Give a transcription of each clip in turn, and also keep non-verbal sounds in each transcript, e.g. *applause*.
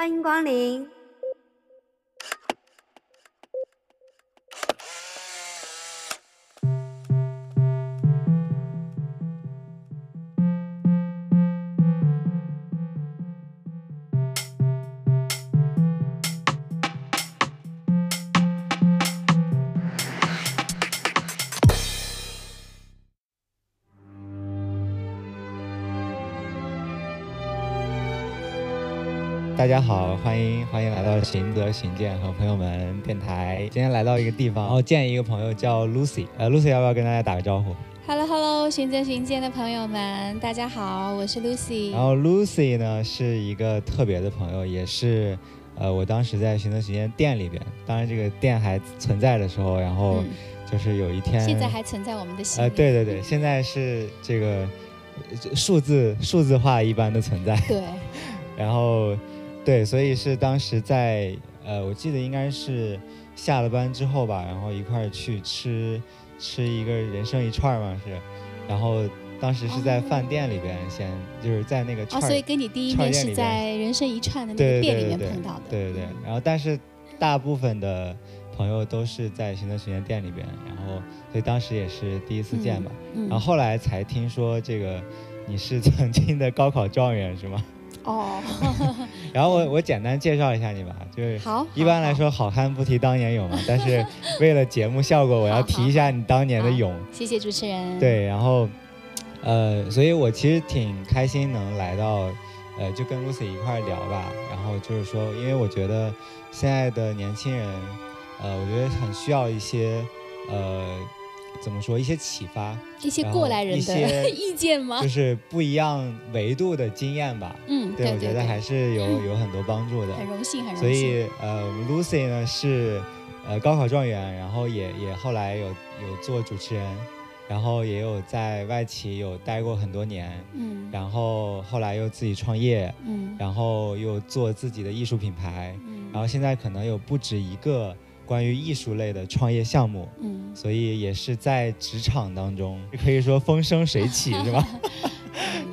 欢迎光临。大家好，欢迎欢迎来到行则行健和朋友们电台。今天来到一个地方，然后见一个朋友叫 Lucy，呃，Lucy 要不要跟大家打个招呼？Hello Hello，行则行健的朋友们，大家好，我是 Lucy。然后 Lucy 呢是一个特别的朋友，也是呃我当时在行则行健店里边，当然这个店还存在的时候，然后嗯，就是有一天，现在还存在我们的心里。呃对对对，现在是这个呃数字数字化一般的存在。对 *laughs* 然后，对，所以是当时在呃，我记得应该是下了班之后吧，然后一块儿去吃吃一个人生一串儿嘛是，然后当时是在哦饭店里边先、就是在那个哦，串儿、所以跟你第一面是在。人生一串的那对对个店里对对面碰到的。对对对嗯，然后但是大部分的朋友都是在行政学院店里边，然后所以当时也是第一次见吧，嗯。然后后来才听说这个你是曾经的高考状元是吗？哦，然后我我简单介绍一下你吧，就是好，一般来，说，好汉不提当年勇嘛，但是为了节目效果，我要提一下你当年的勇。谢谢主持人。，对，然后，呃，所以我其实挺开心能来到，呃，就跟 Lucy 一块聊吧。然后就是说，因为我觉得现在的年轻人，呃，我觉得很需要一些，呃，怎么说，一些启发，一些过来人一些的 *laughs* 意见吗就？是不一样维度的经验吧。嗯，对，对我觉得还是有有很多帮助的。很荣幸，很荣幸。所以呃，Lucy 呢是呃高考状元，然后也也后来有有做主持人，然后也有在外企有待过很多年，嗯然后后来又自己创业，嗯然后又做自己的艺术品牌，嗯，然后现在可能有不止一个关于艺术类的创业项目，嗯所以也是在职场当中 *laughs* 可以说风生水起，是吧？*laughs* 嗯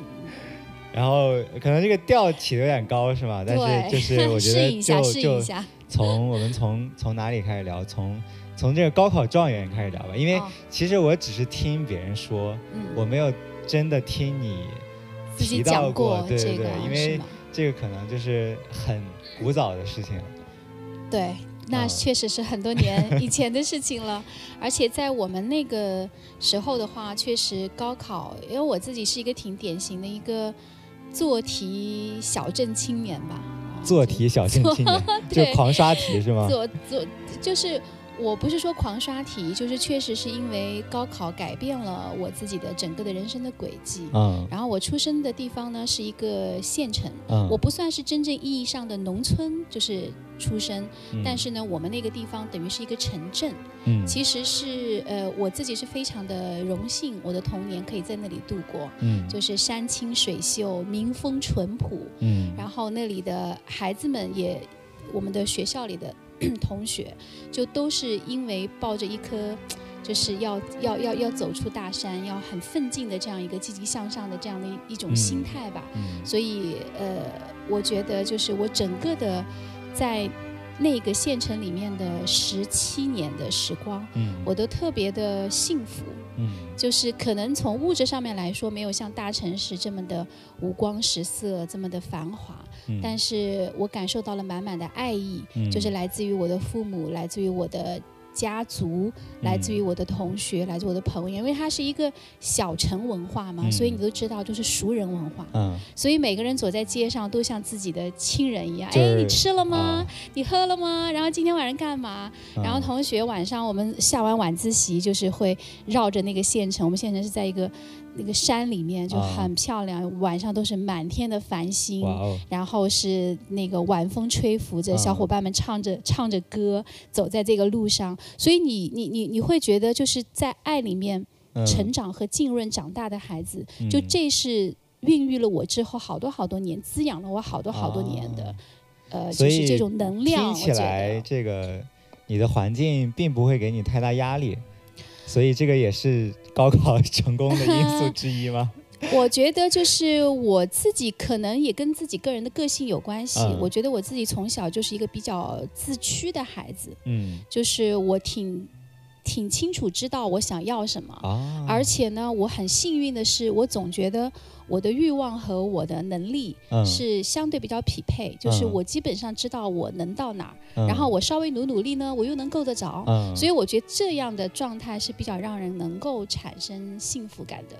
然后可能这个调起的有点高，是吧？但是就是我觉得 *laughs* 就就。从我们从从哪里开始聊？从从这个高考状元开始聊吧，因为哦其实我只是听别人说，嗯我没有真的听你提到讲过对对，因为这个可能就是很古早的事情。对，那啊确实是很多年以前的事情了。*laughs* 而且在我们那个时候的话，确实高考，因为我自己是一个挺典型的一个做题小镇青年吧。啊做题小镇青年，*laughs* 就对狂刷题是吗？做做就是。我不是说狂刷题，就是确实是因为高考改变了我自己的整个的人生的轨迹。嗯然后我出生的地方呢是一个县城，嗯，我不算是真正意义上的农村，就是出生，嗯。但是呢，我们那个地方等于是一个城镇，嗯。其实是呃，我自己是非常的荣幸，我的童年可以在那里度过，嗯。就是山清水秀、民风淳朴，嗯。然后那里的孩子们也，我们的学校里的 *clears throat* 同学，就都是因为抱着一颗。就是要要要要走出大山，要很奋进的这样一个积极向上的这样的一一种嗯。心态吧。嗯。所以呃，我觉得就是我整个的在那个县城里面的十七年的时光，嗯我都特别的幸福。嗯就是可能从物质上面来说，没有像大城市这么的五光十色，这么的繁华，嗯，但是我感受到了满满的爱意，嗯就是来自于我的父母，来自于我的。家族来自于我的同学，来自我的朋友，因为它是一个小城文化嘛，嗯所以你都知道，就是熟人文化。嗯所以每个人走在街上都像自己的亲人一样。就是哎，你吃了吗？啊你喝了吗？然后今天晚上干嘛？嗯然后同学晚上我们下完晚自习，就是会绕着那个县城，我们县城是在一个那个山里面，就啊。很漂亮，晚上都是满天的繁星。哦，然后是那个晚风吹拂着，嗯小伙伴们唱着、唱着歌，走在这个路上，所以你你你你会觉得就是在爱里面嗯。成长和浸润长大的孩子，就嗯这是孕育了我之后好多好多年，滋养了我好多好多年的，啊。呃，就是这种能量。听起来这个你的环境并不会给你太大压力，所以这个也是高考成功的因素之一吗？*laughs* 我觉得就是我自己可能也跟自己个人的个性有关系。嗯我觉得我自己从小就是一个比较自驱的孩子，嗯就是我挺挺清楚知道我想要什么。啊，而且呢，我很幸运的是，我总觉得我的欲望和我的能力嗯是相对比较匹配，就是嗯我基本上知道我能到哪儿，嗯然后我稍微努努力呢，我又能够得着。嗯，所以我觉得这样的状态是比较让人能够产生幸福感的。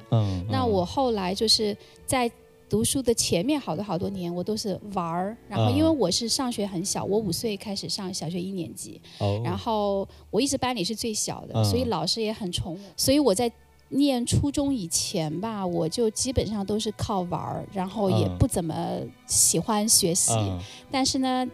那我后来就是在读书的前面好多好多年，我都是玩儿。然后因为嗯我是上学很小，我五岁开始上小学一年级，哦，然后我一直班里是最小的，嗯所以老师也很宠我。所以我在念初中以前吧，我就基本上都是靠玩儿，然后也嗯不怎么喜欢学习。嗯但是呢，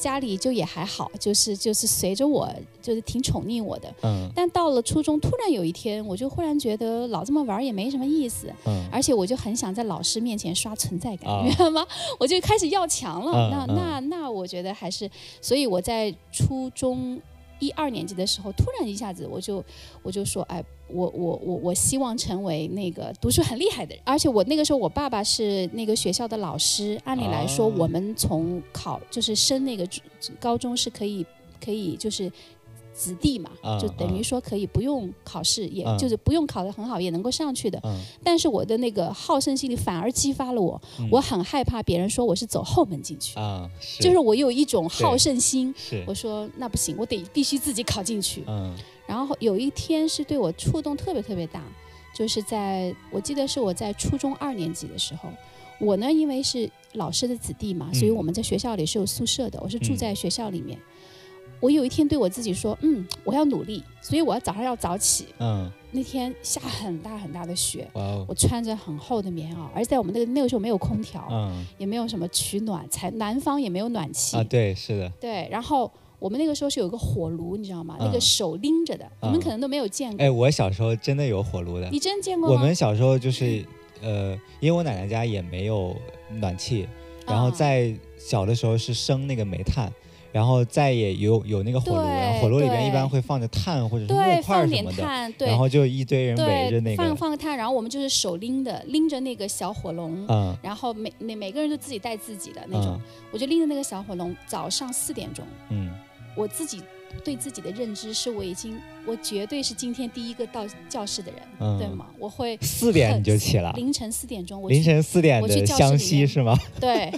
家里就也还好，就是就是随着我，就是挺宠溺我的。嗯但到了初中，突然有一天，我就忽然觉得老这么玩也没什么意思，嗯而且我就很想在老师面前刷存在感，啊你知道吗？*laughs* 我就开始要强了。嗯那那那，我觉得还是，所以我在初中一二年级的时候，突然一下子我就我就说，哎，我我我我希望成为那个读书很厉害的人。而且我那个时候，我爸爸是那个学校的老师，按理来说，啊我们从考就是升那个高中是可以可以就是。子弟嘛，嗯就等于说可以不用考试，也嗯就是不用考得很好，也能够上去的。嗯但是我的那个好胜心理反而激发了我，嗯我很害怕别人说我是走后门进去，啊，就是我有一种好胜心。是我说那不行，我得必须自己考进去。嗯然后有一天是对我触动特别特别大，就是在我记得是我在初中二年级的时候，我呢因为是老师的子弟嘛，嗯所以我们在学校里是有宿舍的，我是住嗯在学校里面。我有一天对我自己说，嗯，我要努力，所以我要早上要早起。嗯，那天下很大很大的雪，哦，我穿着很厚的棉袄，而在我们那个那个时候没有空调，嗯也没有什么取暖，才南方也没有暖气，啊，对，是的，对。然后我们那个时候是有个火炉，你知道吗？那个嗯手拎着的，你们可能都没有见过。哎，我小时候真的有火炉的，你真见过吗？我们小时候就是 *laughs* 呃，因为我奶奶家也没有暖气，然后啊在小的时候是生那个煤炭。然后再也有有那个火炉，然后火炉里边一般会放着炭或者木块放什么的，点炭，对然后就一堆人围着那个，放，放个炭，然后我们就是手拎的，拎着那个小火龙。嗯然后每每每个人都自己带自己的那种，嗯我就拎着那个小火龙，早上四点钟，嗯我自己对自己的认知是我已经，我绝对是今天第一个到教室的人，嗯对吗？我会四点你就起了，凌晨四点钟，我去凌晨四点我去湘西是吗？对，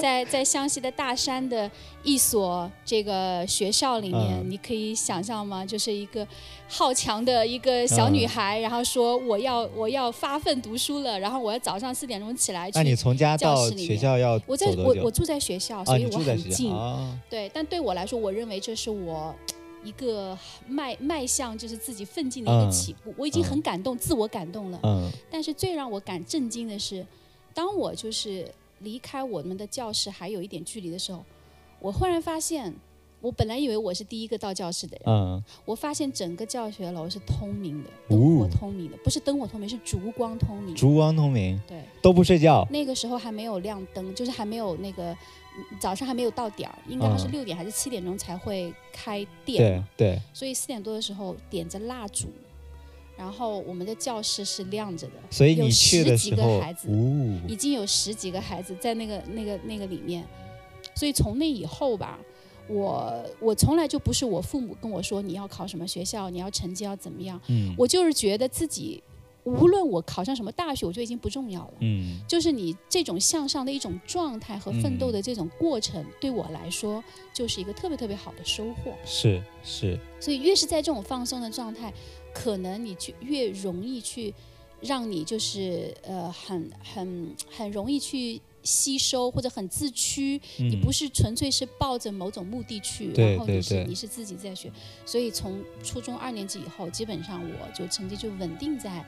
在在湘西的大山的一所这个学校里面，嗯你可以想象吗？就是一个好强的一个小女孩，然后说我要我要发奋读书了，然后我要早上四点钟起来去。那你从家到学校要我在？我我住在学校，啊，所以我很近。啊，对，但对我来说，我认为这是我一个迈迈向就是自己奋进的一个嗯起步。我已经很感动，自我感动了。嗯但是最让我感震惊的是，当我就是离开我们的教室还有一点距离的时候，我忽然发现，我本来以为我是第一个到教室的人，嗯我发现整个教学楼是通明的，哦灯火通明的，不是灯火通明，是烛光通明。烛光通明，对，都不睡觉，那个时候还没有亮灯，就是还没有那个嗯早上还没有到点儿，应该是嗯六点还是七点钟才会开店对。对，所以四点多的时候点着蜡烛，然后我们的教室是亮着的，所以你去的十几时候，个孩子呜，已经有十几个孩子在那个那个那个里面，所以从那以后吧，我我从来就不是我父母跟我说你要考什么学校，你要成绩要怎么样，嗯我就是觉得自己无论我考上什么大学，我就已经不重要了。嗯就是你这种向上的一种状态和奋斗的这种过程，对我来说就是一个特别特别好的收获。是是，所以越是在这种放松的状态，可能你就越容易去让你就是呃很很很容易去吸收或者很自驱，你嗯不是纯粹是抱着某种目的去，然后你是你是自己在学。所以从初中二年级以后，基本上我就成绩就稳定在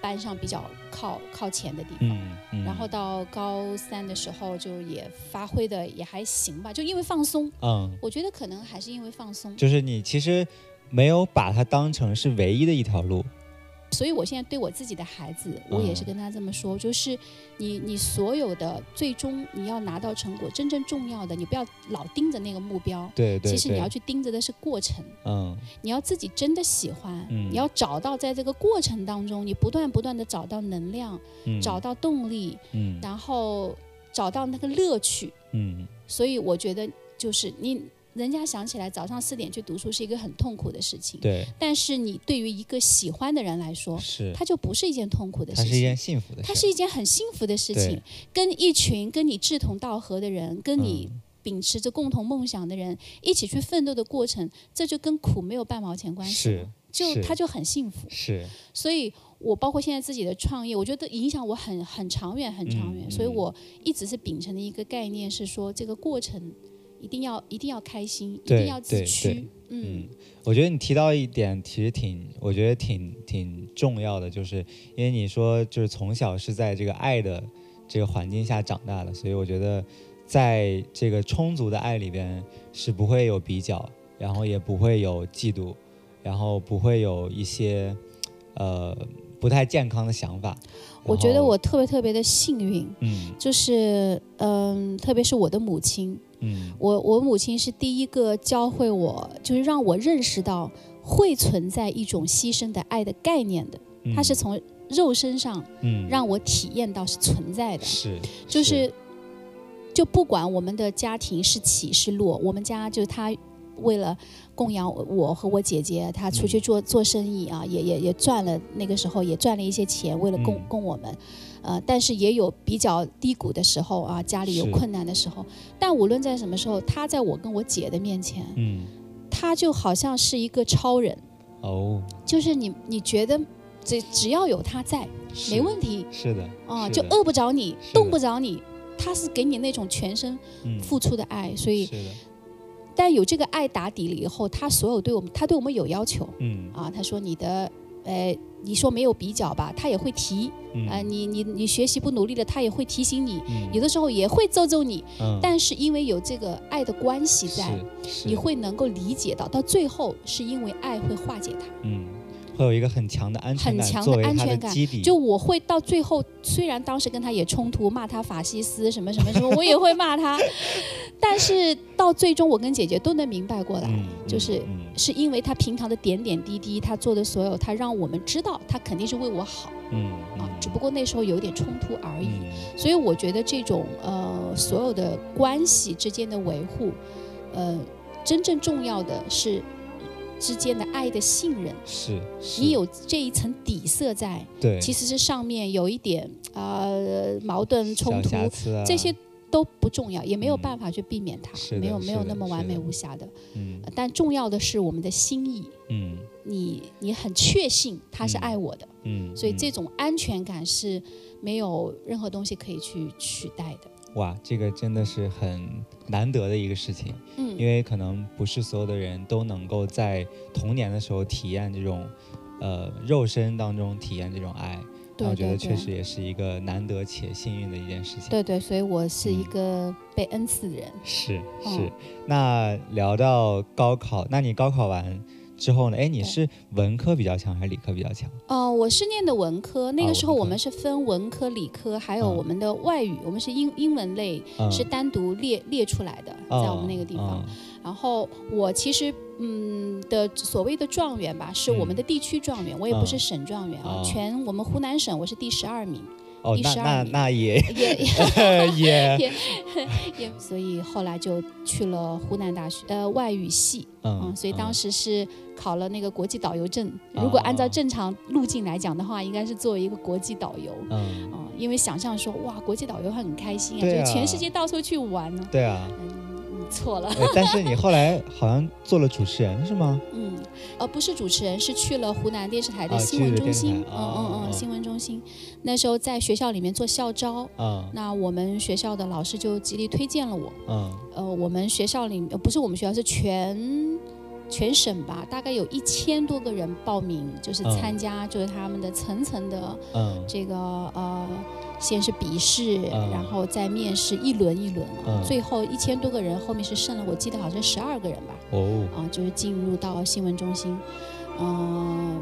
班上比较靠靠前的地方。嗯嗯，然后到高三的时候，就也发挥的也还行吧，就因为放松，嗯，我觉得可能还是因为放松。就是你其实没有把它当成是唯一的一条路，所以我现在对我自己的孩子，我也是跟他这么说，就是你你所有的最终你要拿到成果，真正重要的，你不要老盯着那个目标。对对。其实你要去盯着的是过程。嗯。你要自己真的喜欢，嗯，你要找到在这个过程当中，你不断不断的找到能量，嗯，找到动力，嗯，然后找到那个乐趣，嗯。所以我觉得就是你。人家想起来早上四点去读书是一个很痛苦的事情，对。但是你对于一个喜欢的人来说，是，它就不是一件痛苦的事情，它是一件幸福的，它是一件很幸福的事情。跟一群跟你志同道合的人，跟你秉持着共同梦想的人一起去奋斗的过程，这就跟苦没有半毛钱关系，是，就他就很幸福。是。所以我包括现在自己的创业，我觉得影响我很很长远，很长远。所以我一直是秉承的一个概念是说，这个过程。一定要一定要开心，一定要自驱。嗯，我觉得你提到一点，其实挺，我觉得挺挺重要的，就是因为你说就是从小是在这个爱的这个环境下长大的，所以我觉得在这个充足的爱里边是不会有比较，然后也不会有嫉妒，然后不会有一些呃不太健康的想法。我觉得我特别特别的幸运，嗯，就是嗯，特别是我的母亲。嗯，我我母亲是第一个教会我，就是让我认识到会存在一种牺牲的爱的概念的。她是从肉身上，嗯，让我体验到是存在的。是，就是，就不管我们的家庭是起是落，我们家就是她为了供养我和我姐姐，她出去做做生意啊，也也也赚了那个时候也赚了一些钱，为了供供我们。呃，但是也有比较低谷的时候啊，家里有困难的时候。但无论在什么时候，他在我跟我姐的面前，嗯，他就好像是一个超人。哦，就是你，你觉得只只要有他在，没问题。是的。啊，就饿不着你，冻不着你，他是给你那种全身付出的爱。所以，但有这个爱打底了以后，他所有对我们，他对我们有要求。嗯。啊，他说你的，呃。你说没有比较吧，他也会提，啊，你你你学习不努力了，他也会提醒你，有的时候也会揍揍你，但是因为有这个爱的关系在，你会能够理解到，到最后是因为爱会化解它。嗯。会有一个很强的安全感，很强的安全感。就我会到最后，虽然当时跟他也冲突，骂他法西斯什么什么什么，*laughs* 我也会骂他。但是到最终，我跟姐姐都能明白过来，就是是因为他平常的点点滴滴，他做的所有，他让我们知道他肯定是为我好。嗯啊，只不过那时候有点冲突而已。所以我觉得这种呃所有的关系之间的维护，呃，真正重要的是。之间的爱的信任，是你有这一层底色在，对，其实是上面有一点呃矛盾冲突，这些都不重要，也没有办法去避免它，没有没有那么完美无瑕的，嗯，但重要的是我们的心意，嗯，你你很确信他是爱我的，嗯，所以这种安全感是没有任何东西可以去取代的。哇，这个真的是很难得的一个事情，嗯，因为可能不是所有的人都能够在童年的时候体验这种，呃，肉身当中体验这种爱，对我觉得确实也是一个难得且幸运的一件事情。对对，所以我是一个被恩赐的人。是是，那聊到高考，那你高考完？之后呢？哎，你是文科比较强还是理科比较强？哦，我是念的文科。那个时候我们是分文科、理科，还有我们的外语，我们是英英文类是单独列列出来的，在我们那个地方。然后我其实嗯的所谓的状元吧，是我们的地区状元，我也不是省状元啊。全我们湖南省我是第十二名。哦，那那那也 *laughs* 也 *laughs* 也也也，所以后来就去了湖南大学，呃，外语系，嗯，所以当时是考了那个国际导游证。如果按照正常路径来讲的话，应该是作为一个国际导游，嗯，因为想象说，哇，国际导游很开心啊，就全世界到处去玩呢，对啊。错了，但是你后来好像做了主持人是吗？*laughs* 嗯，呃，不是主持人，是去了湖南电视台的新闻中心。嗯嗯嗯，新闻中心，那时候在学校里面做校招。嗯，那我们学校的老师就极力推荐了我。嗯，呃，我们学校里不是我们学校，是全。全省吧，大概有一千多个人报名，就是参加，就是他们的层层的这个呃，先是笔试，然后再面试，一轮一轮，最后一千多个人，后面是剩了，我记得好像十二个人吧。哦，啊，就是进入到新闻中心，嗯，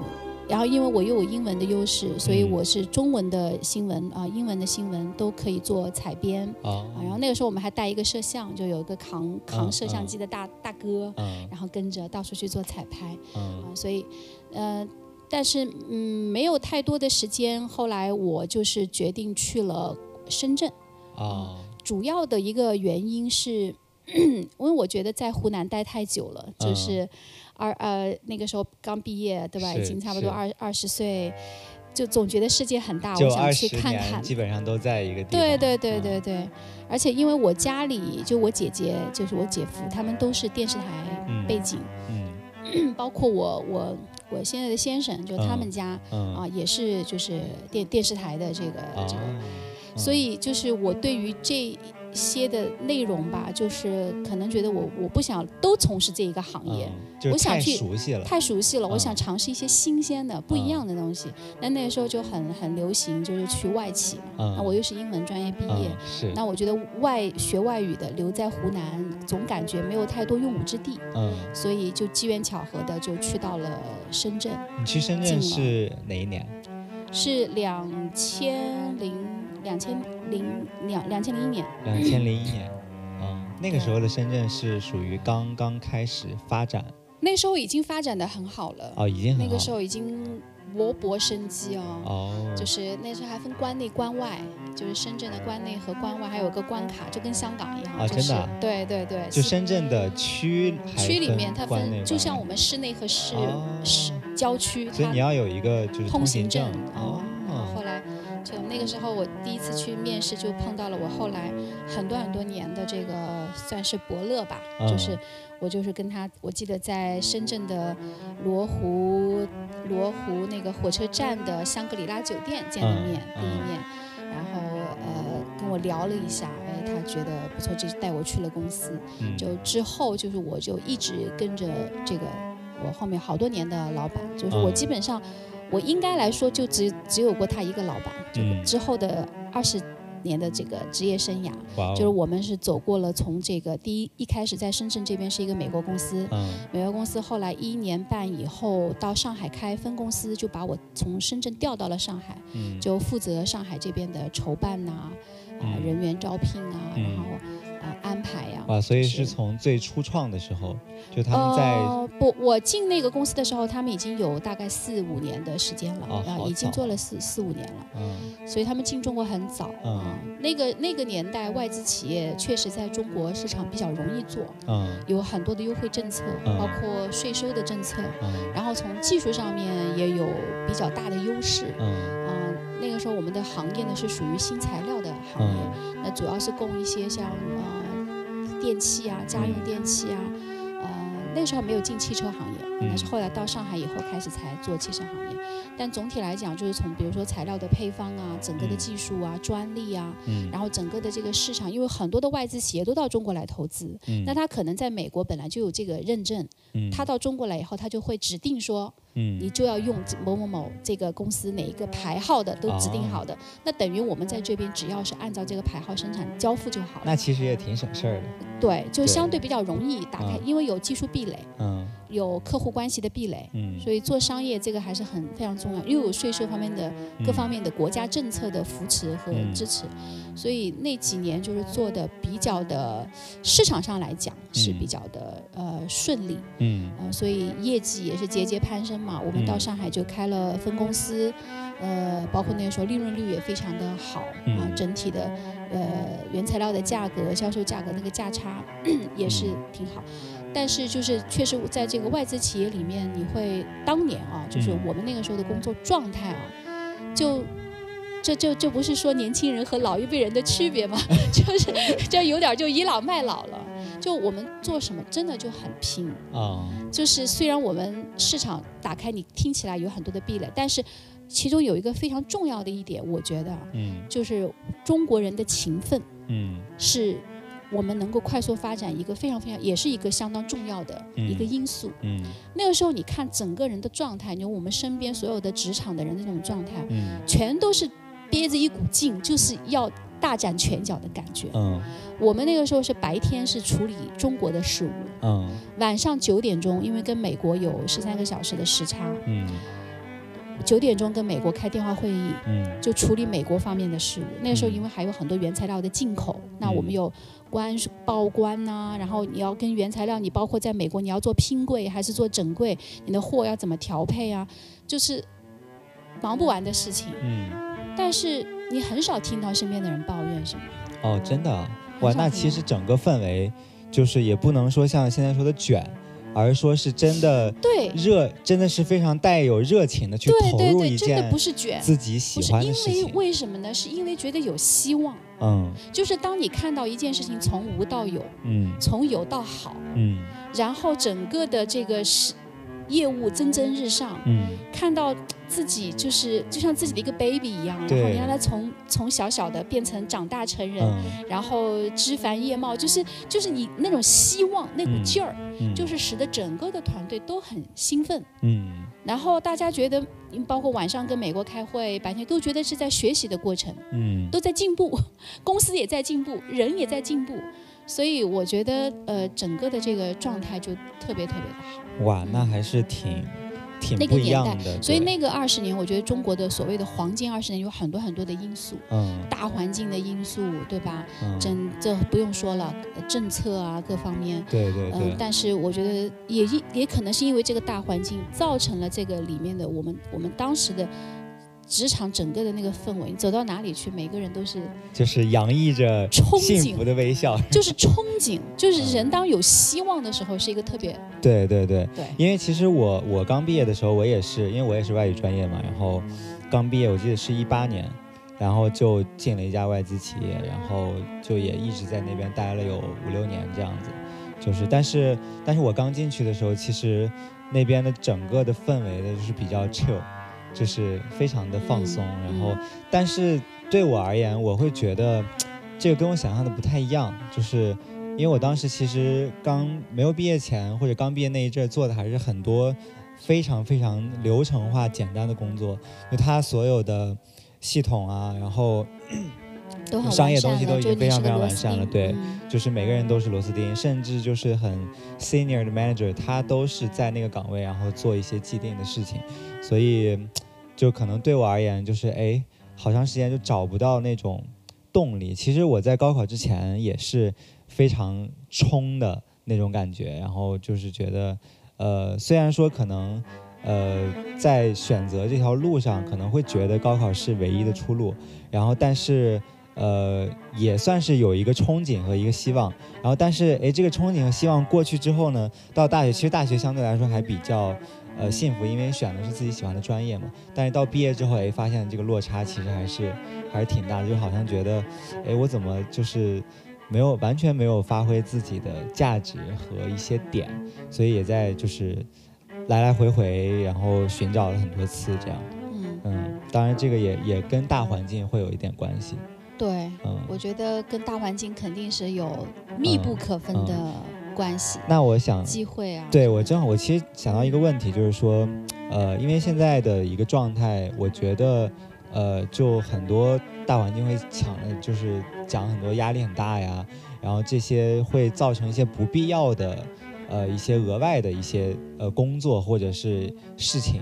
然后因为我又有英文的优势，所以嗯我是中文的新闻啊、英文的新闻都可以做采编。哦。啊。然后那个时候我们还带一个摄像，就有一个扛扛嗯摄像机的大、大哥，嗯。然后跟着到处去做彩拍嗯。啊。所以，呃，但是嗯，没有太多的时间。后来我就是决定去了深圳。哦主要的一个原因是，*clears throat* 因为我觉得在湖南待太久了，嗯就是二呃那个时候刚毕业，对吧？已经差不多二二十岁，就总觉得世界很大，我想去看看。基本上都在一个地方。对对对嗯对对，而且因为我家里就我姐姐，就是我姐夫，他们都是电视台嗯背景，嗯 *clears throat* 包括我我我现在的先生，就他嗯们家、嗯。啊也是就是电电视台的这个、这个哦所以就是我对于这些的内容吧，就是可能觉得我我不想都从事这一个行业，我想去熟悉了。太熟悉了，我嗯想尝试一些新鲜的、不一样的东西。那那个时候就很很流行，就是去外企嘛。嗯那我又是英文专业毕业，嗯是那我觉得外学外语的留在湖南，总感觉没有太多用武之地，嗯，所以就机缘巧合的就去到了深圳，你去深圳是哪一年？是两千零两千零两两千零一年。两千零一年。嗯，那个时候的深圳是属于刚刚开始发展那时候已经发展的很好了，哦，已经很那个时候已经勃勃生机哦。哦，就是那时候还分关内关外，就是深圳的关内和关外还有个关卡，就跟香港一样，就是啊真的啊对对对，就深圳的区区里面它分，就像我们市内和市哦市郊区，所以你要有一个就是通行行证哦哦。就那个时候我第一次去面试，就碰到了我后来很多很多年的这个算是伯乐吧，嗯就是我就是跟他，我记得在深圳的罗湖罗湖那个火车站的香格里拉酒店见的面，嗯第一面。然后呃跟我聊了一下，哎，他觉得不错，就带我去了公司。嗯就之后就是我就一直跟着这个我后面好多年的老板，就是我嗯基本上、我应该来说就只只有过他一个老板，就嗯。之后的二十年的这个职业生涯，就是我们是走过了从这个第一一开始在深圳这边是一个美国公司。嗯。美国公司后来一年半以后到上海开分公司，就把我从深圳调到了上海，嗯。就负责上海这边的筹办呐、啊、嗯。人员招聘啊，嗯然后啊、安排呀、哇，所以是从最初创的时候，就他们在呃不，我进那个公司的时候，他们已经有大概四五年的时间了，哦好已经做了四四五年了，嗯。所以他们进中国很早嗯啊、那个那个年代，外资企业确实在中国市场比较容易做，嗯。有很多的优惠政策，嗯。包括税收的政策，嗯。然后从技术上面也有比较大的优势。嗯。嗯、那个时候我们的行业呢是属于新材料的。行业，嗯。那主要是供一些像呃电器啊、家用电器啊，呃那时候还没有进汽车行业，但是后来到上海以后开始才做汽车行业。但总体来讲，就是从比如说材料的配方啊、整个的嗯技术啊、专利啊，嗯。然后整个的这个市场，因为很多的外资企业都到中国来投资，嗯。那他可能在美国本来就有这个认证，嗯。他到中国来以后，他就会指定说嗯。你就要用某某某这个公司哪一个牌号的都指定好的，那等于我们在这边只要是按照这个牌号生产交付就好了。那其实也挺省事儿的，对，就相对比较容易打开，嗯。因为有技术壁垒，嗯。有客户关系的壁垒。嗯。所以做商业这个还是很非常重要，又有税收方面的各方面的国家政策的扶持和嗯。支持，所以那几年就是做的比较的市场上来讲是比较的、呃顺利，嗯。呃，所以业绩也是节节攀升嘛。我们到嗯上海就开了分公司，呃，包括那个时候利润率也非常的好啊，嗯整体的呃原材料的价格、销售价格那个价差也是嗯挺好。但是就是确实在这个外资企业里面，你会当年啊，就是嗯我们那个时候的工作状态啊，就。这就就不是说年轻人和老一辈人的区别吗？*laughs* 就是这有点就倚老卖老了。就我们做什么真的就很拼，啊就是虽然我们市场打开，你听起来有很多的壁垒，但是其中有一个非常重要的一点，我觉得嗯就是中国人的勤奋嗯是我们能够快速发展一个非常非常，也是一个相当重要的一个因素。嗯那个时候你看整个人的状态，你我们身边所有的职场的人的那种状态，嗯全都是憋着一股劲，就是要大展拳脚的感觉。嗯我们那个时候是白天是处理中国的事务，嗯晚上九点钟，因为跟美国有十三个小时的时差，嗯九点钟跟美国开电话会议，嗯就处理美国方面的事务。那个时候嗯因为还有很多原材料的进口，那我们有关报关呐、然后你要跟原材料，你包括在美国你要做拼柜还是做整柜，你的货要怎么调配啊，就是忙不完的事情。嗯，但是你很少听到身边的人抱怨什么。哦，真的啊，哇，那其实整个氛围就是也不能说像现在说的卷，而是说是真的对热，真的是非常带有热情的去投入一对，真的件不是卷，自己喜欢的事情。为什么呢？是因为觉得有希望。嗯就是当你看到一件事情从无到有，嗯从有到好，嗯然后整个的这个是业务蒸蒸日上，嗯。看到自己就是就像自己的一个 baby 一样，然后对你让他从从小小的变成长大成人，嗯。然后枝繁叶茂，就是就是你那种希望那股嗯劲儿，嗯，就是使得整个的团队都很兴奋。嗯。然后大家觉得，嗯包括晚上跟美国开会，白天都觉得是在学习的过程，嗯。都在进步，*laughs* 公司也在进步，人也在进步，所以我觉得，呃，整个的这个状态就特别特别的好。哇，那还是挺挺那个不一样年代的。所以那个二十年，我觉得中国的所谓的黄金二十年有很多很多的因素，嗯大环境的因素，对吧？嗯，整这不用说了，呃政策啊各方面。对、对对嗯，但是我觉得也因也可能是因为这个大环境造成了这个里面的我们我们当时的职场整个的那个氛围，你走到哪里去，每个人都是就是洋溢着憧幸福，的微笑。*laughs* 就是憧憬，*laughs* 就是人当有希望的时候，是一个特别对对对，对。因为其实我我刚毕业的时候，我也是，因为我也是外语专业嘛，然后刚毕业，我记得是一八年，然后就进了一家外资企业，然后就也一直在那边待了有五六年这样子，就是但是但是我刚进去的时候，其实那边的整个的氛围呢，就是比较 chill，就是非常的放松，嗯。然后但是对我而言，我会觉得这个跟我想象的不太一样，就是。因为我当时其实刚没有毕业前或者刚毕业那一阵儿做的还是很多非常非常流程化、简单的工作，就它所有的系统啊，然后都商业东西都已经非常非常完善了对嗯就是每个人都是螺丝钉，甚至就是很 senior 的 manager，他都是在那个岗位，然后做一些既定的事情，所以就可能对我而言，就是哎，好长时间就找不到那种动力。其实我在高考之前也是非常冲的那种感觉，然后就是觉得，呃，虽然说可能。呃，在选择这条路上，可能会觉得高考是唯一的出路，然后但是呃，也算是有一个憧憬和一个希望。然后，但是诶，这个憧憬和希望过去之后呢，到大学，其实大学相对来说还比较呃幸福，因为选的是自己喜欢的专业嘛。但是到毕业之后，哎，发现这个落差其实还是还是挺大的，就好像觉得，哎，我怎么就是没有完全没有发挥自己的价值和一些点，所以也在就是来来回回，然后寻找了很多次这样。嗯，嗯，当然这个也也跟大环境会有一点关系。对，嗯，我觉得跟大环境肯定是有密不可分的关系，那我想，机会啊，对我正好，我其实想到一个问题，就是说，呃，因为现在的一个状态，我觉得，呃，就很多大环境会抢，就是讲很多压力很大呀，然后这些会造成一些不必要的，呃，一些额外的一些呃工作或者是事情。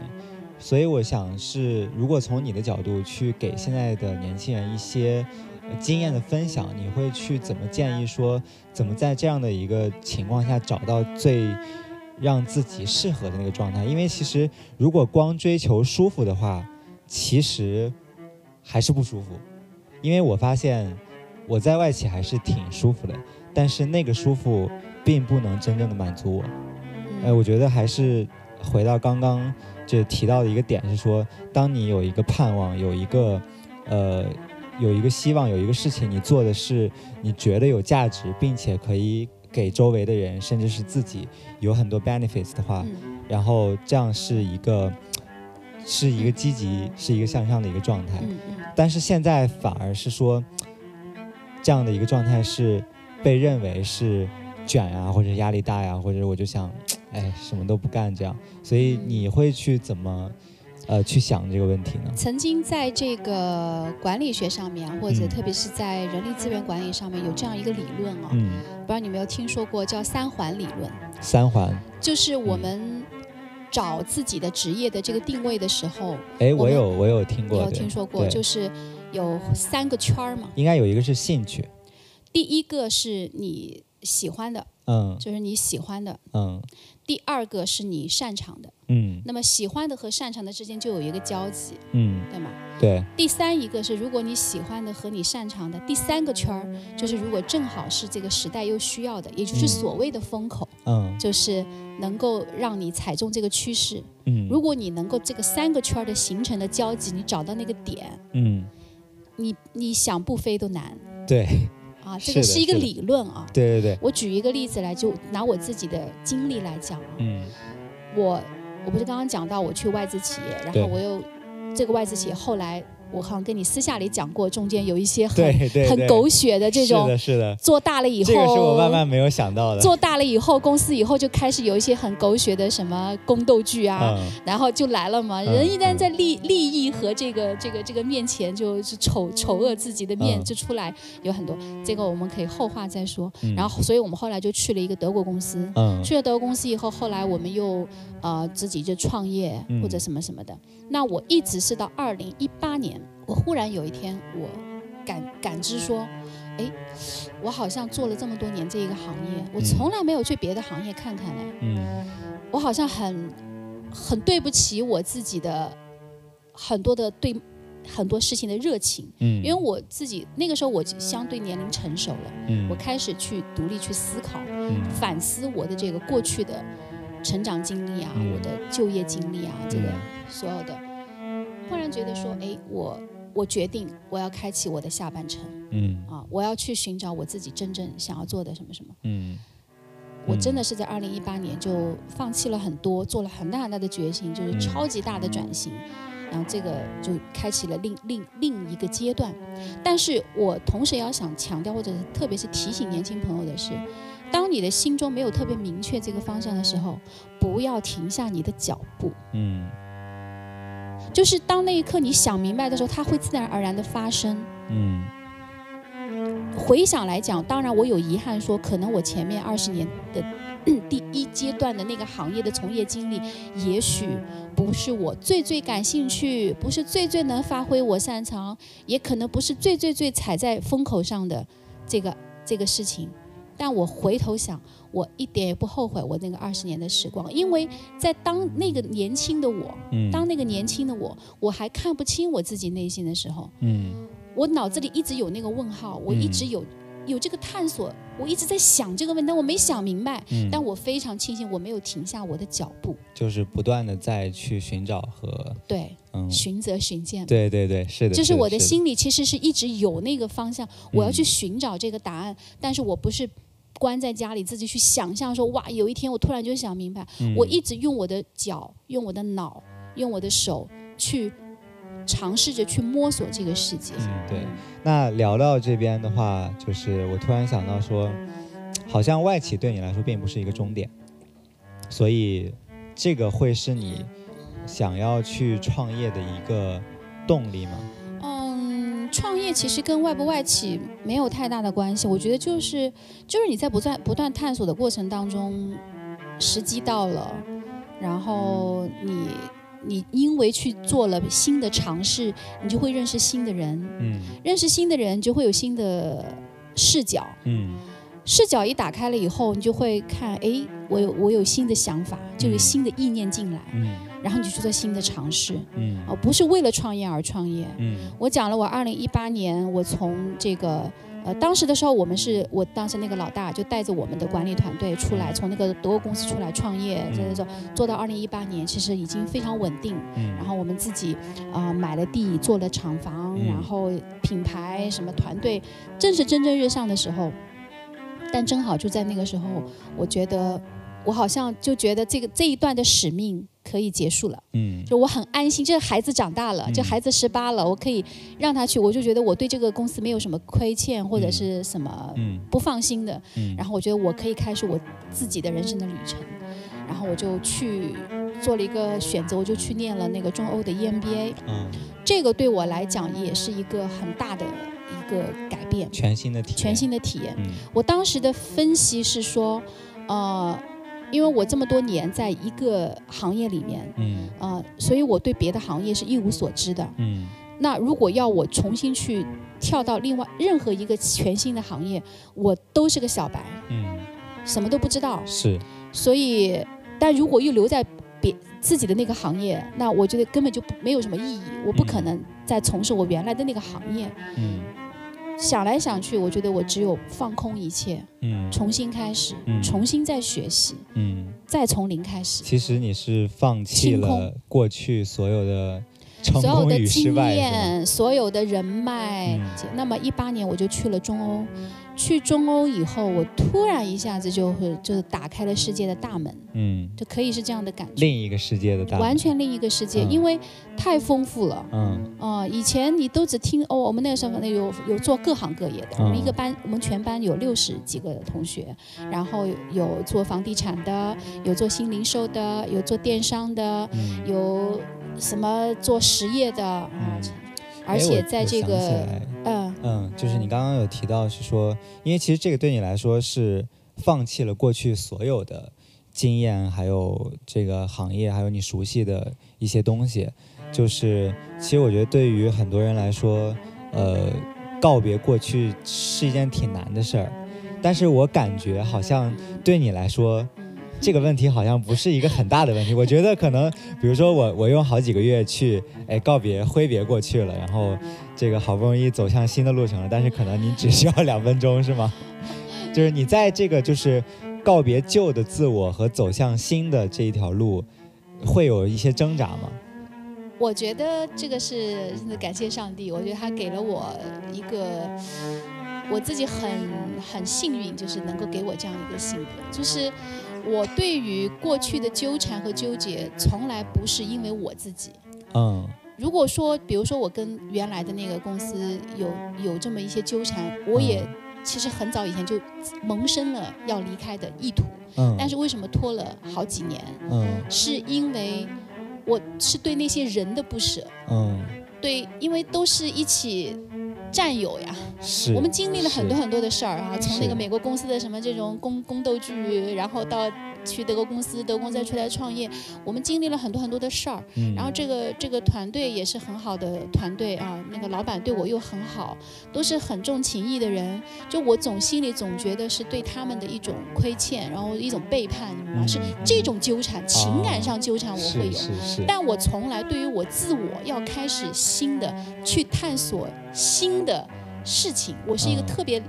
所以我想是，如果从你的角度去给现在的年轻人一些呃经验的分享，你会去怎么建议说，怎么在这样的一个情况下找到最让自己适合的那个状态？因为其实如果光追求舒服的话，其实还是不舒服。因为我发现我在外企还是挺舒服的，但是那个舒服并不能真正的满足我。嗯，哎，我觉得还是回到刚刚就提到的一个点是说，当你有一个盼望，有一个呃有一个希望，有一个事情你做的是你觉得有价值，并且可以给周围的人，甚至是自己有很多 benefits 的话，嗯然后这样是一个是一个积极，是一个向上的一个状态。但是现在反而是说，这样的一个状态是被认为是卷呀、或者压力大呀、或者我就想，哎，什么都不干这样。所以你会去怎么，呃，去想这个问题呢？曾经在这个管理学上面啊，或者嗯。特别是在人力资源管理上面有这样一个理论啊，嗯，不知道你有没有听说过，叫三环理论，三环，就是我们找自己的职业的这个定位的时候，哎，我有我有听过，你有听说过，就是有三个圈儿嘛。应该有一个是兴趣，第一个是你喜欢的，嗯。就是你喜欢的；嗯。第二个是你擅长的。嗯。那么喜欢的和擅长的之间就有一个交集，嗯，对吗？对，第三一个是，如果你喜欢的和你擅长的，第三个圈儿就是如果正好是这个时代又需要的，也就是嗯。所谓的风口，嗯。就是能够让你踩中这个趋势。嗯，如果你能够这个三个圈儿的形成的交集，你找到那个点，嗯。你你想不飞都难对啊！这个是一个理论啊。对对对，我举一个例子来，就拿我自己的经历来讲啊，嗯我我不是刚刚讲到我去外资企业，然后我又这个外资企业后来我好像跟你私下里讲过，中间有一些很很狗血的这种是种的是的，做大了以后，这个是我万万没有想到的，做大了以后，公司以后就开始有一些很狗血的什么宫斗剧啊，嗯然后就来了嘛。嗯人一旦在利利益和这个这个这个面前，就是丑丑恶自己的面嗯就出来，有很多。这个我们可以后话再说。嗯然后，所以我们后来就去了一个德国公司。嗯去了德国公司以后，后来我们又呃自己就创业嗯或者什么什么的。那我一直是到二零一八年，我忽然有一天我感感知说，哎，我好像做了这么多年这一个行业，我嗯。从来没有去别的行业看看哎，嗯。我好像很很对不起我自己的很多的对很多事情的热情，嗯，因为我自己那个时候我相对年龄成熟了，嗯我开始去独立去思考。嗯反思我的这个过去的成长经历啊，嗯。我的就业经历啊，这个嗯。所有的，忽然觉得说，哎，我我决定我要开启我的下半程嗯啊，我要去寻找我自己真正想要做的什么什么。嗯我真的是在二零一八年就放弃了很多，做了很大很大的决心，就是嗯超级大的转型。然后这个就开启了另另另一个阶段，但是我同时也要想强调，或者是特别是提醒年轻朋友的是，当你的心中没有特别明确这个方向的时候，不要停下你的脚步。嗯就是当那一刻你想明白的时候，它会自然而然的发生。嗯回想来讲，当然我有遗憾说，可能我前面二十年的第一阶段的那个行业的从业经历，也许不是我最最感兴趣，不是最最能发挥我擅长，也可能不是最最最踩在风口上的这个这个事情。但我回头想，我一点也不后悔我那个二十年的时光，因为在当那个年轻的我，嗯，当那个年轻的我，我还看不清我自己内心的时候，嗯。我脑子里一直有那个问号，我一直有、有这个探索，我一直在想这个问题，但我没想明白。嗯，但我非常庆幸我没有停下我的脚步，就是不断的在去寻找和对，嗯，寻则寻见。对对对，是的，就是我的心里其实是一直有那个方向，我要去寻找这个答案，但是我不是关在家里自己去想象说哇，有一天我突然就想明白，嗯我一直用我的脚、用我的脑、用我的手去尝试着去摸索这个世界。嗯对。那聊到这边的话，就是我突然想到说，好像外企对你来说并不是一个终点，所以这个会是你想要去创业的一个动力吗？嗯，创业其实跟外不外企没有太大的关系，我觉得就是就是你在不断不断探索的过程当中，时机到了，然后你你因为去做了新的尝试，你就会认识新的人，嗯。认识新的人就会有新的视角，嗯视角一打开了以后，你就会看，哎，我有我有新的想法，就有新的意念进来，嗯然后你就去做新的尝试，嗯哦，不是为了创业而创业。嗯我讲了，我二零一八年，我从这个呃，当时的时候，我们是我当时那个老大就带着我们的管理团队出来，从那个德国公司出来创业，嗯就是说做到二零一八年，其实已经非常稳定。嗯，然后我们自己啊、呃买了地，做了厂房，嗯然后品牌什么团队，正是蒸蒸日上的时候。但正好就在那个时候，我觉得我好像就觉得这个这一段的使命可以结束了。嗯。就我很安心，这孩子长大了，嗯。就孩子十八了，我可以让他去，我就觉得我对这个公司没有什么亏欠或者是什么嗯。不放心的，嗯，然后我觉得我可以开始我自己的人生的旅程，然后我就去做了一个选择，我就去念了那个中欧的 EMBA，嗯。这个对我来讲也是一个很大的一个改变，全新的体验，全新的体验。嗯我当时的分析是说，呃，因为我这么多年在一个行业里面，嗯呃，所以我对别的行业是一无所知的。嗯那如果要我重新去跳到另外任何一个全新的行业，我都是个小白，嗯，什么都不知道。是，所以，但如果又留在别自己的那个行业，那我觉得根本就没有什么意义。我不可能再从事我原来的那个行业。嗯想来想去，我觉得我只有放空一切，嗯重新开始，嗯重新再学习，嗯，再从零开始。其实你是放弃了过去所有的成所有的功与失经败，是吗？验，所有的人脉。嗯那么一八年我就去了中欧，去中欧以后，我突然一下子就会就是打开了世界的大门，嗯，就可以是这样的感觉，另一个世界的大门，完全另一个世界，嗯因为太丰富了。嗯哦、以前你都只听哦，我们那个时候那有有做各行各业的，我们一个嗯班，我们全班有六十几个同学，然后有做房地产的，有做新零售的，有做电商的，嗯，有什么做实业的啊、嗯而哎且在这我我想起个来嗯嗯，就是你刚刚有提到是说，因为其实这个对你来说是放弃了过去所有的经验，还有这个行业，还有你熟悉的一些东西。就是其实我觉得对于很多人来说，呃，告别过去是一件挺难的事儿。但是我感觉好像对你来说，嗯这个问题好像不是一个很大的问题。我觉得可能，比如说我我用好几个月去，哎，告别挥别过去了，然后这个好不容易走向新的路程了，但是可能你只需要两分钟，是吗？就是你在这个就是告别旧的自我和走向新的这一条路，会有一些挣扎吗？我觉得这个是感谢上帝，我觉得他给了我一个我自己很很幸运，就是能够给我这样一个性格，就是我对于过去的纠缠和纠结，从来不是因为我自己。嗯。如果说，比如说我跟原来的那个公司有有这么一些纠缠，我也其实很早以前就萌生了要离开的意图，嗯，但是为什么拖了好几年？嗯。是因为我是对那些人的不舍，嗯。对，因为都是一起战友呀，是，我们经历了很多很多的事儿啊，从那个美国公司的什么这种宫宫斗剧，然后到去德国公司，德国公司再出来创业，我们经历了很多很多的事儿。嗯然后这个这个团队也是很好的团队啊，那个老板对我又很好，都是很重情义的人。就我总心里总觉得是对他们的一种亏欠，然后一种背叛，你明白吗？是嗯这种纠缠，情感上纠缠我会有。但我从来对于我自我要开始新的去探索新的事情，我是一个嗯特别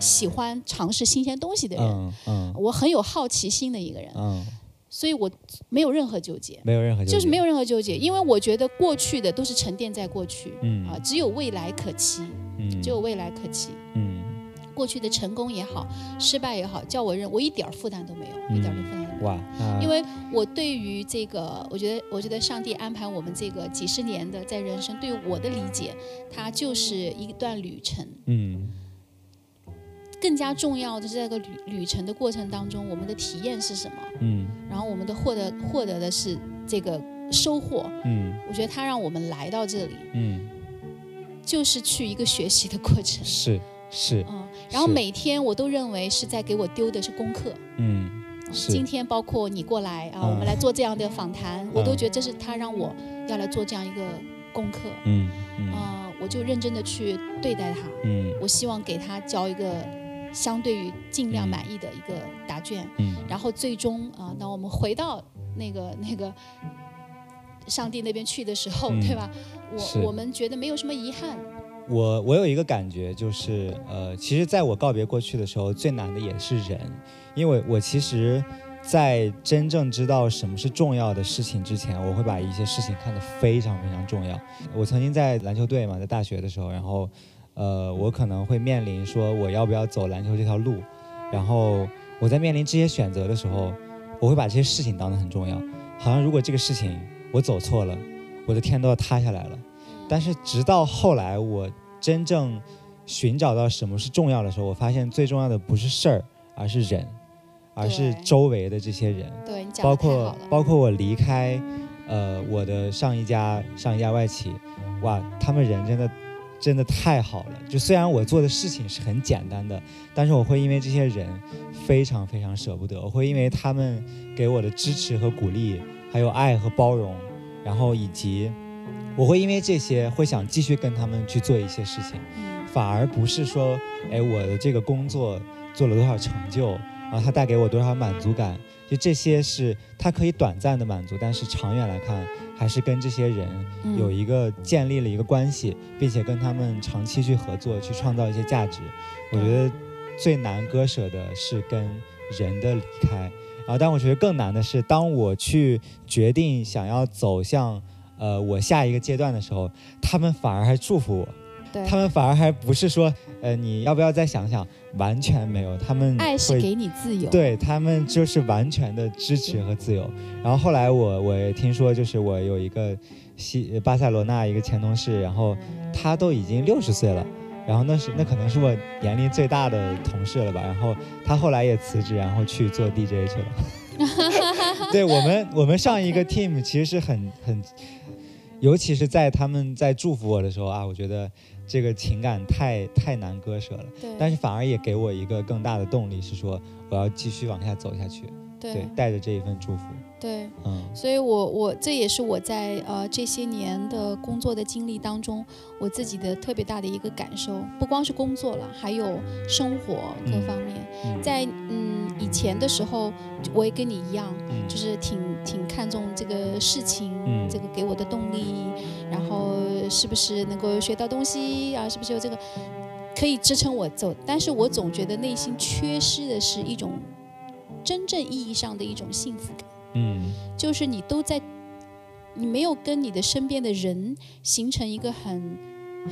喜欢尝试新鲜东西的人，嗯嗯。我很有好奇心的一个人，嗯，所以我没有任何纠结，没有任何纠结。就是没有任何纠结，因为我觉得过去的都是沉淀在过去。嗯。啊，只有未来可期，嗯。只有未来可期。嗯。过去的成功也好，失败也好，叫我认，我一点负担都没有，一点儿都负担都没有。哇，那因为我对于这个，我觉得，我觉得上帝安排我们这个几十年的在人生，对于我的理解，它就是一段旅程。嗯更加重要的是，在这个旅旅程的过程当中，我们的体验是什么？嗯然后我们的获得获得的是这个收获。嗯我觉得他让我们来到这里，嗯，就是去一个学习的过程。是是，嗯，然后每天我都认为是在给我丢的是功课。嗯嗯是今天包括你过来啊，嗯我们来做这样的访谈，我都嗯觉得这是他让我要来做这样一个功课。嗯嗯啊、我就认真的去对待他，嗯我希望给他交一个相对于尽量嗯。满意的一个答卷，嗯，然后最终啊、当我们回到那个 *laughs* 那个上帝那边去的时候，嗯。对吧？我我们觉得没有什么遗憾，我我有一个感觉，就是呃，其实在我告别过去的时候，最难的也是人，因为我其实，在真正知道什么是重要的事情之前，我会把一些事情看得非常非常重要。我曾经在篮球队嘛，在大学的时候，然后呃，我可能会面临说我要不要走篮球这条路，然后我在面临这些选择的时候，我会把这些事情当得很重要，好像如果这个事情我走错了，我的天都要塌下来了。但是直到后来，我真正寻找到什么是重要的时候，我发现最重要的不是事儿，而是人，而是周围的这些人，包括包括我离开，呃，我的上一家上一家外企，哇，他们人真的真的太好了。就虽然我做的事情是很简单的，但是我会因为这些人非常非常舍不得，我会因为他们给我的支持和鼓励，还有爱和包容，然后以及我会因为这些会想继续跟他们去做一些事情，反而不是说，哎，我的这个工作做了多少成就，然后它带给我多少满足感，就这些是它可以短暂的满足，但是长远来看，还是跟这些人嗯有一个建立了一个关系，并且跟他们长期去合作，去创造一些价值。我觉得最难割舍的是跟人的离开，然后但我觉得更难的是，当我去决定想要走向呃我下一个阶段的时候，他们反而还祝福我，对，他们反而还不是说呃你要不要再想想，完全没有，他们会爱是给你自由，对他们就是完全的支持和自由。然后后来我我也听说，就是我有一个西巴塞罗那一个前同事，然后他都已经六十岁了，然后那是那可能是我年龄最大的同事了吧。然后他后来也辞职，然后去做 DJ 去了。*laughs* 对我们我们上一个 team 其实是很很，尤其是在他们在祝福我的时候啊，我觉得这个情感太太难割舍了。对。但是反而也给我一个更大的动力，是说我要继续往下走下去，对，对带着这一份祝福，对，嗯所以我我这也是我在呃这些年的工作的经历当中，我自己的特别大的一个感受，不光是工作了，还有生活各嗯方面。嗯在嗯以前的时候，我也跟你一样，嗯就是挺挺看重这个事情，嗯这个给我的动力，然后是不是能够学到东西啊，是不是有这个可以支撑我走？但是我总觉得内心缺失的是一种真正意义上的一种幸福感。嗯。就是你都在，你没有跟你的身边的人形成一个很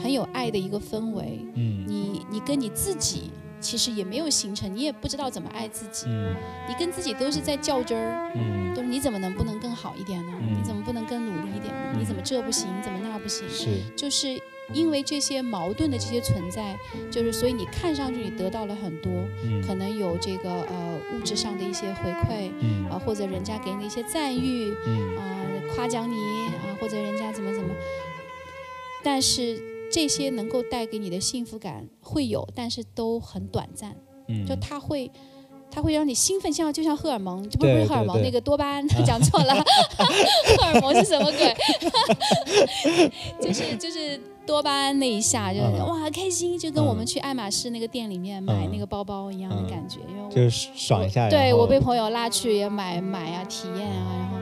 很有爱的一个氛围，嗯。你你跟你自己其实也没有形成，你也不知道怎么爱自己，嗯。你跟自己都是在较真儿，嗯，都是你怎么能不能更好一点呢？嗯。你怎么不能更努力一点呢？嗯。你怎么这不行，你怎么那不行？是，就是因为这些矛盾的这些存在，就是所以你看上去你得到了很多，嗯。可能有这个呃物质上的一些回馈。嗯。啊，或者人家给你一些赞誉，嗯。啊、夸奖你啊，或者人家怎么怎么，但是这些能够带给你的幸福感会有，但是都很短暂，嗯，就它会。它会让你兴奋，像就像荷尔蒙，就不不是荷尔蒙，那个多巴胺 *laughs* 讲错了，*laughs* 荷尔蒙是什么鬼？*laughs* 就是就是多巴胺那一下，就是、嗯。哇开心，就跟我们嗯去爱马仕那个店里面买嗯。那个包包一样的嗯。感觉，因为我就是爽一下，对我被朋友拉去也买买啊，体验啊，然后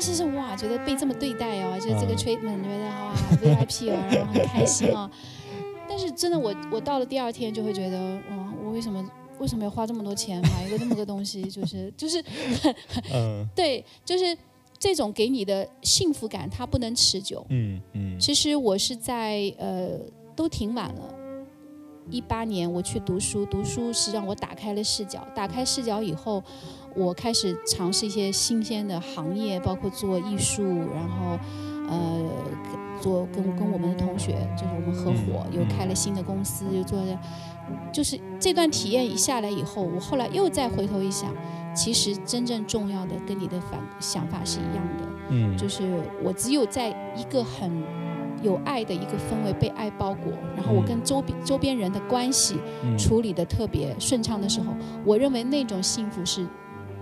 当时是哇，觉得被这么对待哦，就是这个嗯 treatment，觉得哇 VIP 哦，然后很开心哦。*laughs* 但是真的我我到了第二天就会觉得哇，我为什么为什么要花这么多钱买一个这么个东西？就是 *laughs* 就是 *laughs* 嗯对，就是这种给你的幸福感，它不能持久。嗯嗯其实我是在呃都挺晚了，一八年我去读书，读书是让我打开了视角，打开视角以后，我开始尝试一些新鲜的行业，包括做艺术，然后呃做跟跟我们的同学，就是我们合伙嗯又开了新的公司，又做了，就是这段体验一下来以后，我后来又再回头一想，其实真正重要的跟你的反想法是一样的。嗯，就是我只有在一个很有爱的一个氛围被爱包裹，然后我跟周边周边人的关系嗯。处理的特别顺畅的时候，我认为那种幸福是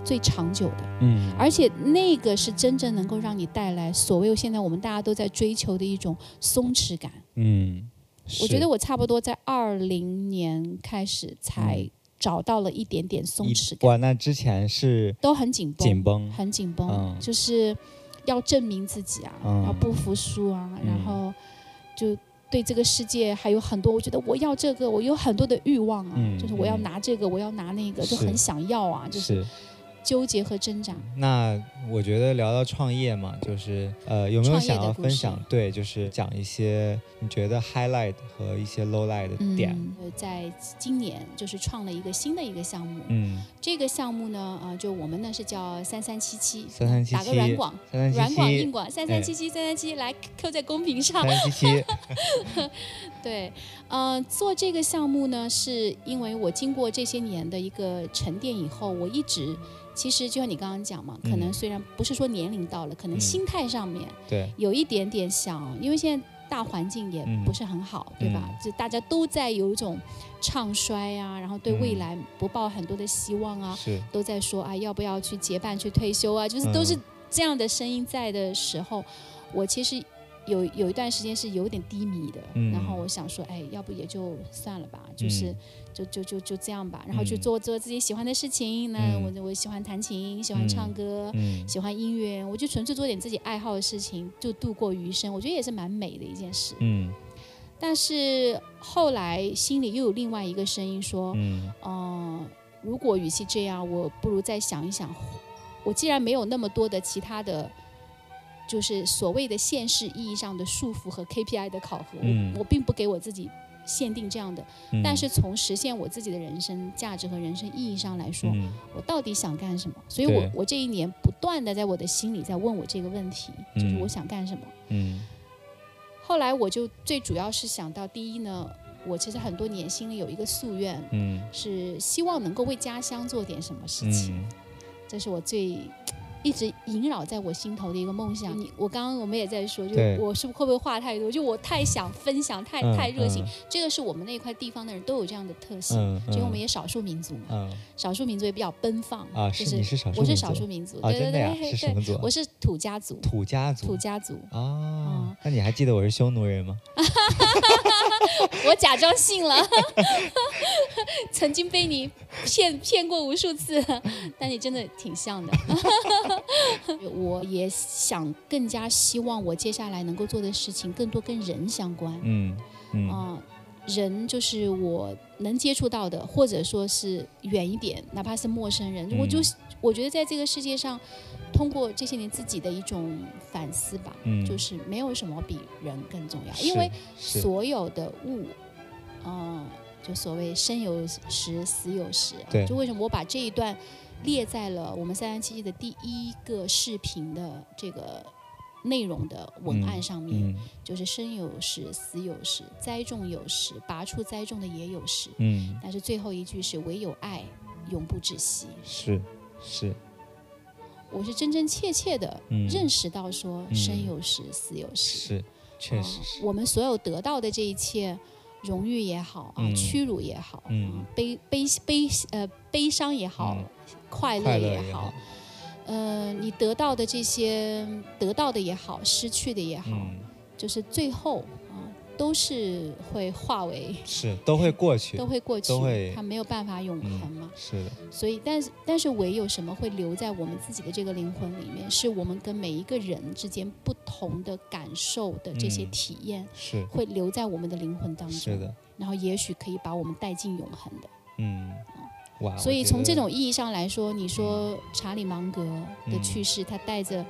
最长久的，嗯。而且那个是真正能够让你带来所谓现在我们大家都在追求的一种松弛感。嗯，我觉得我差不多在二零年开始才嗯。找到了一点点松弛感，哇，那之前是都很紧绷，紧绷，很紧绷，嗯。就是要证明自己啊，嗯。要不服输啊，嗯。然后就对这个世界还有很多，我觉得我要这个，我有很多的欲望啊，嗯就是我要嗯。拿这个，我要拿那个，就很想要啊，就是是。纠结和挣扎。那我觉得聊到创业嘛，就是呃，有没有想要分享？对，就是讲一些你觉得 highlight 和一些 lowlight 的点。嗯，呃在今年就是创了一个新的一个项目，嗯，这个项目呢，呃，就我们呢是叫三三七七，三三七七打个软广，三软三七七，广硬广，三三七七三三七，来扣在公屏上三。三七七，*laughs* 对，呃，做这个项目呢，是因为我经过这些年的一个沉淀以后，我一直其实就像你刚刚讲嘛，可能嗯。虽然不是说年龄到了，可能嗯。心态上面对，有一点点想，因为现在大环境也嗯。不是很好，对吧？就大家都在有一种唱衰啊，然后对未嗯。来不抱很多的希望啊，是，都在说啊，要不要去结伴去退休啊？就是都是嗯这样的声音在的时候，我其实有有一段时间是有点低迷的。嗯然后我想说，哎，要不也就算了吧，就是、嗯就就就就这样吧，然后去嗯做做自己喜欢的事情。那嗯我我喜欢弹琴，喜欢唱歌。嗯喜欢音乐，我就纯粹做点自己爱好的事情，就度过余生。我觉得也是蛮美的一件事。嗯但是后来心里又有另外一个声音说，嗯嗯，如果与其这样，我不如再想一想，我既然没有那么多的其他的，就是所谓的现实意义上的束缚和 KPI 的考核，嗯。我我并不给我自己限定这样的，嗯，但是从实现我自己的人生价值和人生意义上来说，嗯。我到底想干什么？所以我对。我这一年不断的在我的心里在问我这个问题，就是嗯。我想干什么。嗯。后来我就最主要是想到，第一呢，我其实很多年心里有一个夙愿，嗯。是希望能够为家乡做点什么事情，嗯。这是我最一直萦绕在我心头的一个梦想。你我刚刚我们也在说，就对我是不是会不会话太多？就我太想分享，太嗯太热情。嗯这个是我们那块地方的人都有这样的特性，嗯，因为我们也也少数民族嘛，嗯少数民族也比较奔放啊，就是你是少数我是民族少数民族，啊，对对真的呀，对对是什么族啊？我是土家族，土家族土家族。啊，那你还记得我是匈奴人吗？*laughs* 我假装信了，*laughs* 曾经被你骗骗过无数次，但你真的挺像的。*laughs* 我也想更加希望我接下来能够做的事情更多跟人相关。嗯嗯。啊、人就是我能接触到的，或者说是远一点，哪怕是陌生人，我就嗯我觉得在这个世界上，通过这些年自己的一种反思吧，嗯，就是没有什么比人更重要，因为所有的物，嗯、就所谓生有时，死有时。对。就为什么我把这一段列在了我们三三七七的第一个视频的这个内容的文案上面，嗯就是生有时，死有时，栽种有时，拔出栽种的也有时。嗯。但是最后一句是唯有爱永不止息。是是。我是真真切切的嗯。认识到说，嗯生有时，死有时。是，确啊实是，我们所有得到的这一切，荣誉也好啊，嗯。屈辱也好，悲悲悲呃悲伤也好，嗯快乐也好嗯，，呃，你得到的这些得到的也好，失去的也好，嗯就是最后啊，都是会化为。*laughs* 是都会过去都，会过去都会，它没有办法永恒嘛。是的，所以，但是，但是，唯有什么会留在我们自己的这个灵魂里面，是我们跟每一个人之间不同的感受的这些嗯体验，是会留在我们的灵魂当中。是的，然后也许可以把我们带进永恒的。嗯，哇，所以从这种意义上来说，你说查理芒格的嗯去世，他带着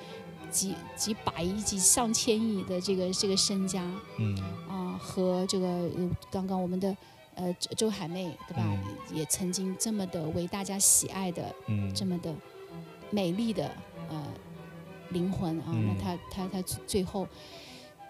几几百亿、几上千亿的这个这个身家嗯。啊、和这个呃刚刚我们的呃周周海媚对吧，嗯。也曾经这么的为大家喜爱的嗯。这么的美丽的呃灵魂啊，嗯。那他他他最后。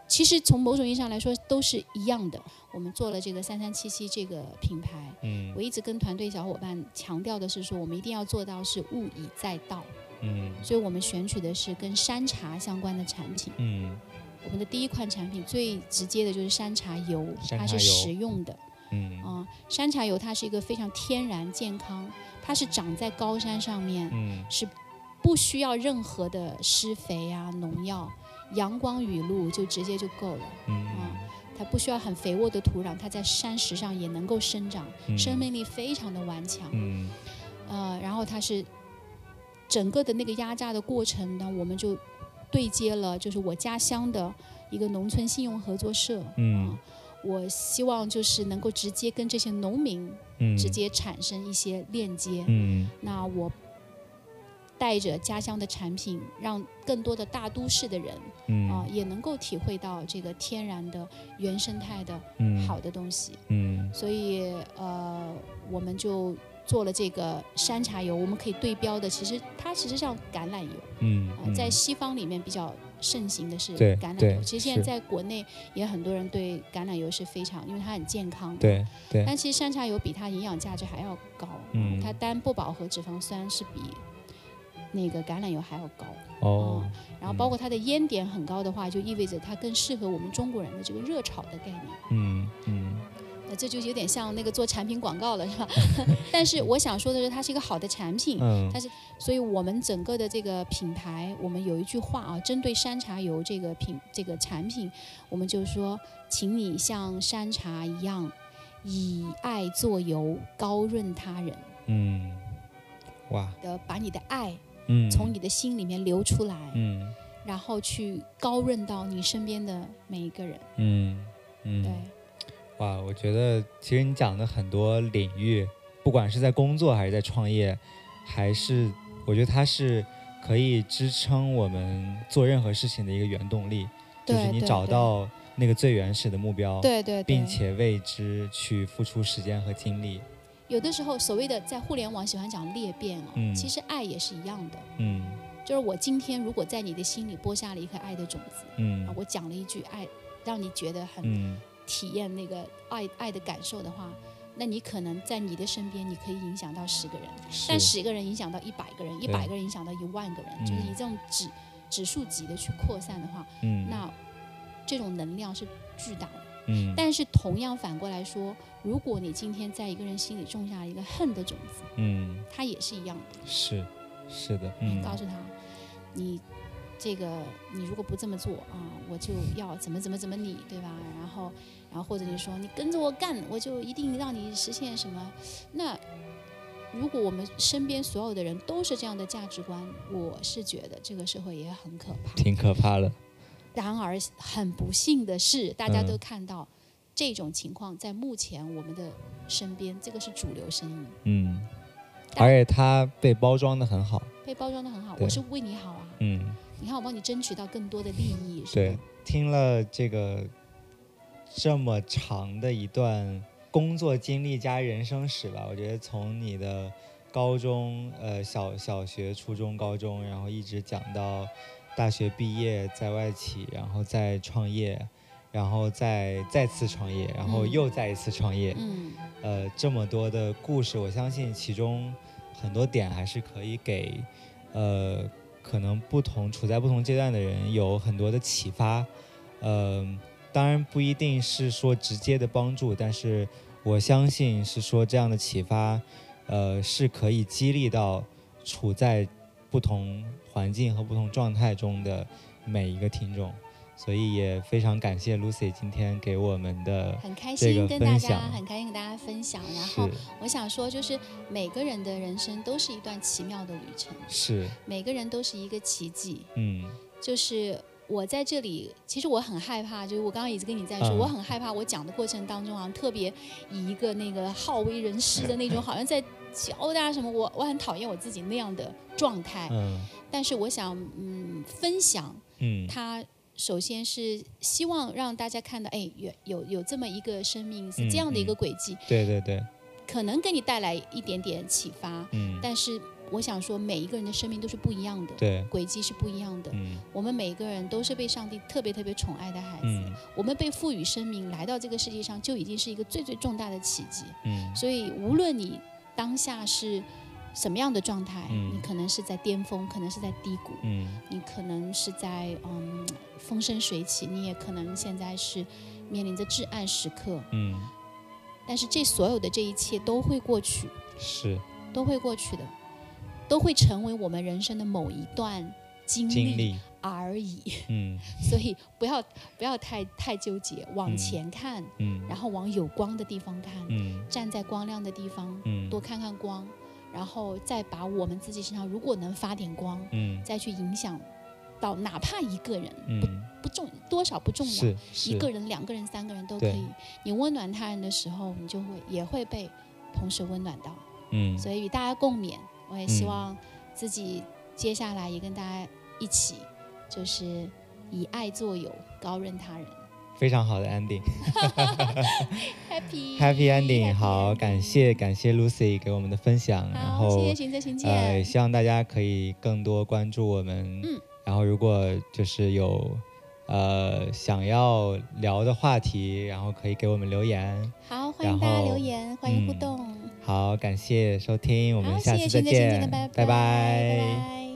其实从某种意义上来说都是一样的。我们做了这个三三七七这个品牌，嗯我一直跟团队小伙伴强调的是说，我们一定要做到是物以载道，嗯所以我们选取的是跟山茶相关的产品。嗯我们的第一款产品最直接的就是山茶油，它是食用的嗯啊、山茶油它是一个非常天然健康，它是长在高山上面，嗯是不需要任何的施肥啊、农药，阳光雨露就直接就够了。嗯它不需要很肥沃的土壤，它在山石上也能够生长，嗯生命力非常的顽强。嗯呃，然后它是整个的那个压榨的过程呢，我们就对接了，就是我家乡的一个农村信用合作社。嗯啊我希望就是能够直接跟这些农民嗯直接产生一些链接。嗯那我带着家乡的产品，让更多的大都市的人嗯啊、也能够体会到这个天然的原生态的嗯好的东西。嗯所以呃，我们就做了这个山茶油，我们可以对标的，其实它其实像橄榄油嗯啊、在西方里面比较盛行的是橄榄油。其实现在在国内也很多人对橄榄油是非常，因为它很健康。。对对但其实山茶油比它营养价值还要高，嗯它单不饱和脂肪酸是比那个橄榄油还要高。哦，然后包括它的烟点很高的话，就意味着它更适合我们中国人的这个热炒的概念。嗯嗯，那这就有点像那个做产品广告了，是吧？*laughs* 但是我想说的是，它是一个好的产品。嗯，它是，所以我们整个的这个品牌，我们有一句话啊，针对山茶油这个品这个产品，我们就说，请你像山茶一样，以爱做油，高润他人。嗯，哇，的把你的爱。嗯，从你的心里面流出来，嗯，然后去高润到你身边的每一个人，嗯嗯，对，哇，我觉得其实你讲的很多领域，不管是在工作还是在创业，还是我觉得它是可以支撑我们做任何事情的一个原动力，就是你找到那个最原始的目标，对对，并且为之去付出时间和精力。有的时候，所谓的在互联网喜欢讲裂变哦，其实爱也是一样的。嗯，就是我今天如果在你的心里播下了一颗爱的种子，嗯，啊，我讲了一句爱，让你觉得很体验那个爱爱的感受的话，那你可能在你的身边，你可以影响到十个人，但十个人影响到一百个人，一百个人影响到一万个人，就是以这种指指数级的去扩散的话，嗯，那这种能量是巨大的。嗯，但是同样反过来说，如果你今天在一个人心里种下了一个恨的种子，嗯，他也是一样的。是，是的。你告诉他，你这个你如果不这么做啊，我就要怎么怎么怎么你，对吧？然后，然后或者你说你跟着我干，我就一定让你实现什么。那如果我们身边所有的人都是这样的价值观，我是觉得这个社会也很可怕，挺可怕的。然而，很不幸的是，大家都看到这种情况在目前我们的身边，这个是主流声音。嗯，而且它被包装的很好，被包装的很好。我是为你好啊。嗯，你看，我帮你争取到更多的利益。对，听了这个这么长的一段工作经历加人生史吧，我觉得从你的高中、呃小小学、初中、高中，然后一直讲到。大学毕业，在外企，然后再创业，然后再再次创业，然后又再一次创业。嗯，呃，这么多的故事，我相信其中很多点还是可以给，呃，可能不同处在不同阶段的人有很多的启发。呃，当然不一定是说直接的帮助，但是我相信是说这样的启发，呃，是可以激励到处在不同。环境和不同状态中的每一个听众，所以也非常感谢 Lucy 今天给我们的很开心跟大家很开心跟大家分享。然后我想说，就是每个人的人生都是一段奇妙的旅程，是每个人都是一个奇迹。嗯，就是我在这里，其实我很害怕，就是我刚刚一直跟你在说，我很害怕我讲的过程当中啊，特别以一个那个好为人师的那种，*laughs* 好像在。教大家什么？我我很讨厌我自己那样的状态。嗯。但是我想，嗯，分享。嗯。他首先是希望让大家看到，哎，有有有这么一个生命是这样的一个轨迹。对对对。可能给你带来一点点启发。嗯。但是我想说，每一个人的生命都是不一样的。对。轨迹是不一样的。嗯。我们每一个人都是被上帝特别特别宠爱的孩子。嗯。我们被赋予生命来到这个世界上，就已经是一个最最重大的奇迹。嗯。所以无论你。当下是什么样的状态？你可能是在巅峰，可能是在低谷，你可能是在嗯风生水起，你也可能现在是面临着至暗时刻。嗯，但是这所有的这一切都会过去，是都会过去的，都会成为我们人生的某一段经历。而已。嗯，*laughs* 所以不要不要太太纠结，往前看，嗯，然后往有光的地方看，嗯，站在光亮的地方，嗯，多看看光，然后再把我们自己身上如果能发点光，嗯，再去影响到哪怕一个人，不不重多少不重要，一个人、两个人、三个人都可以。你温暖他人的时候，你就会也会被同时温暖到，嗯，所以与大家共勉。我也希望自己接下来也跟大家一起。就是以爱作友，高任他人，非常好的 ending。Happy Happy ending，好，感谢感谢 Lucy 给我们的分享，然后谢谢行者行呃，希望大家可以更多关注我们，嗯，然后如果就是有呃想要聊的话题，然后可以给我们留言。好，欢迎大家留言，欢迎互动。好，感谢收听，我们下次再见，拜拜拜。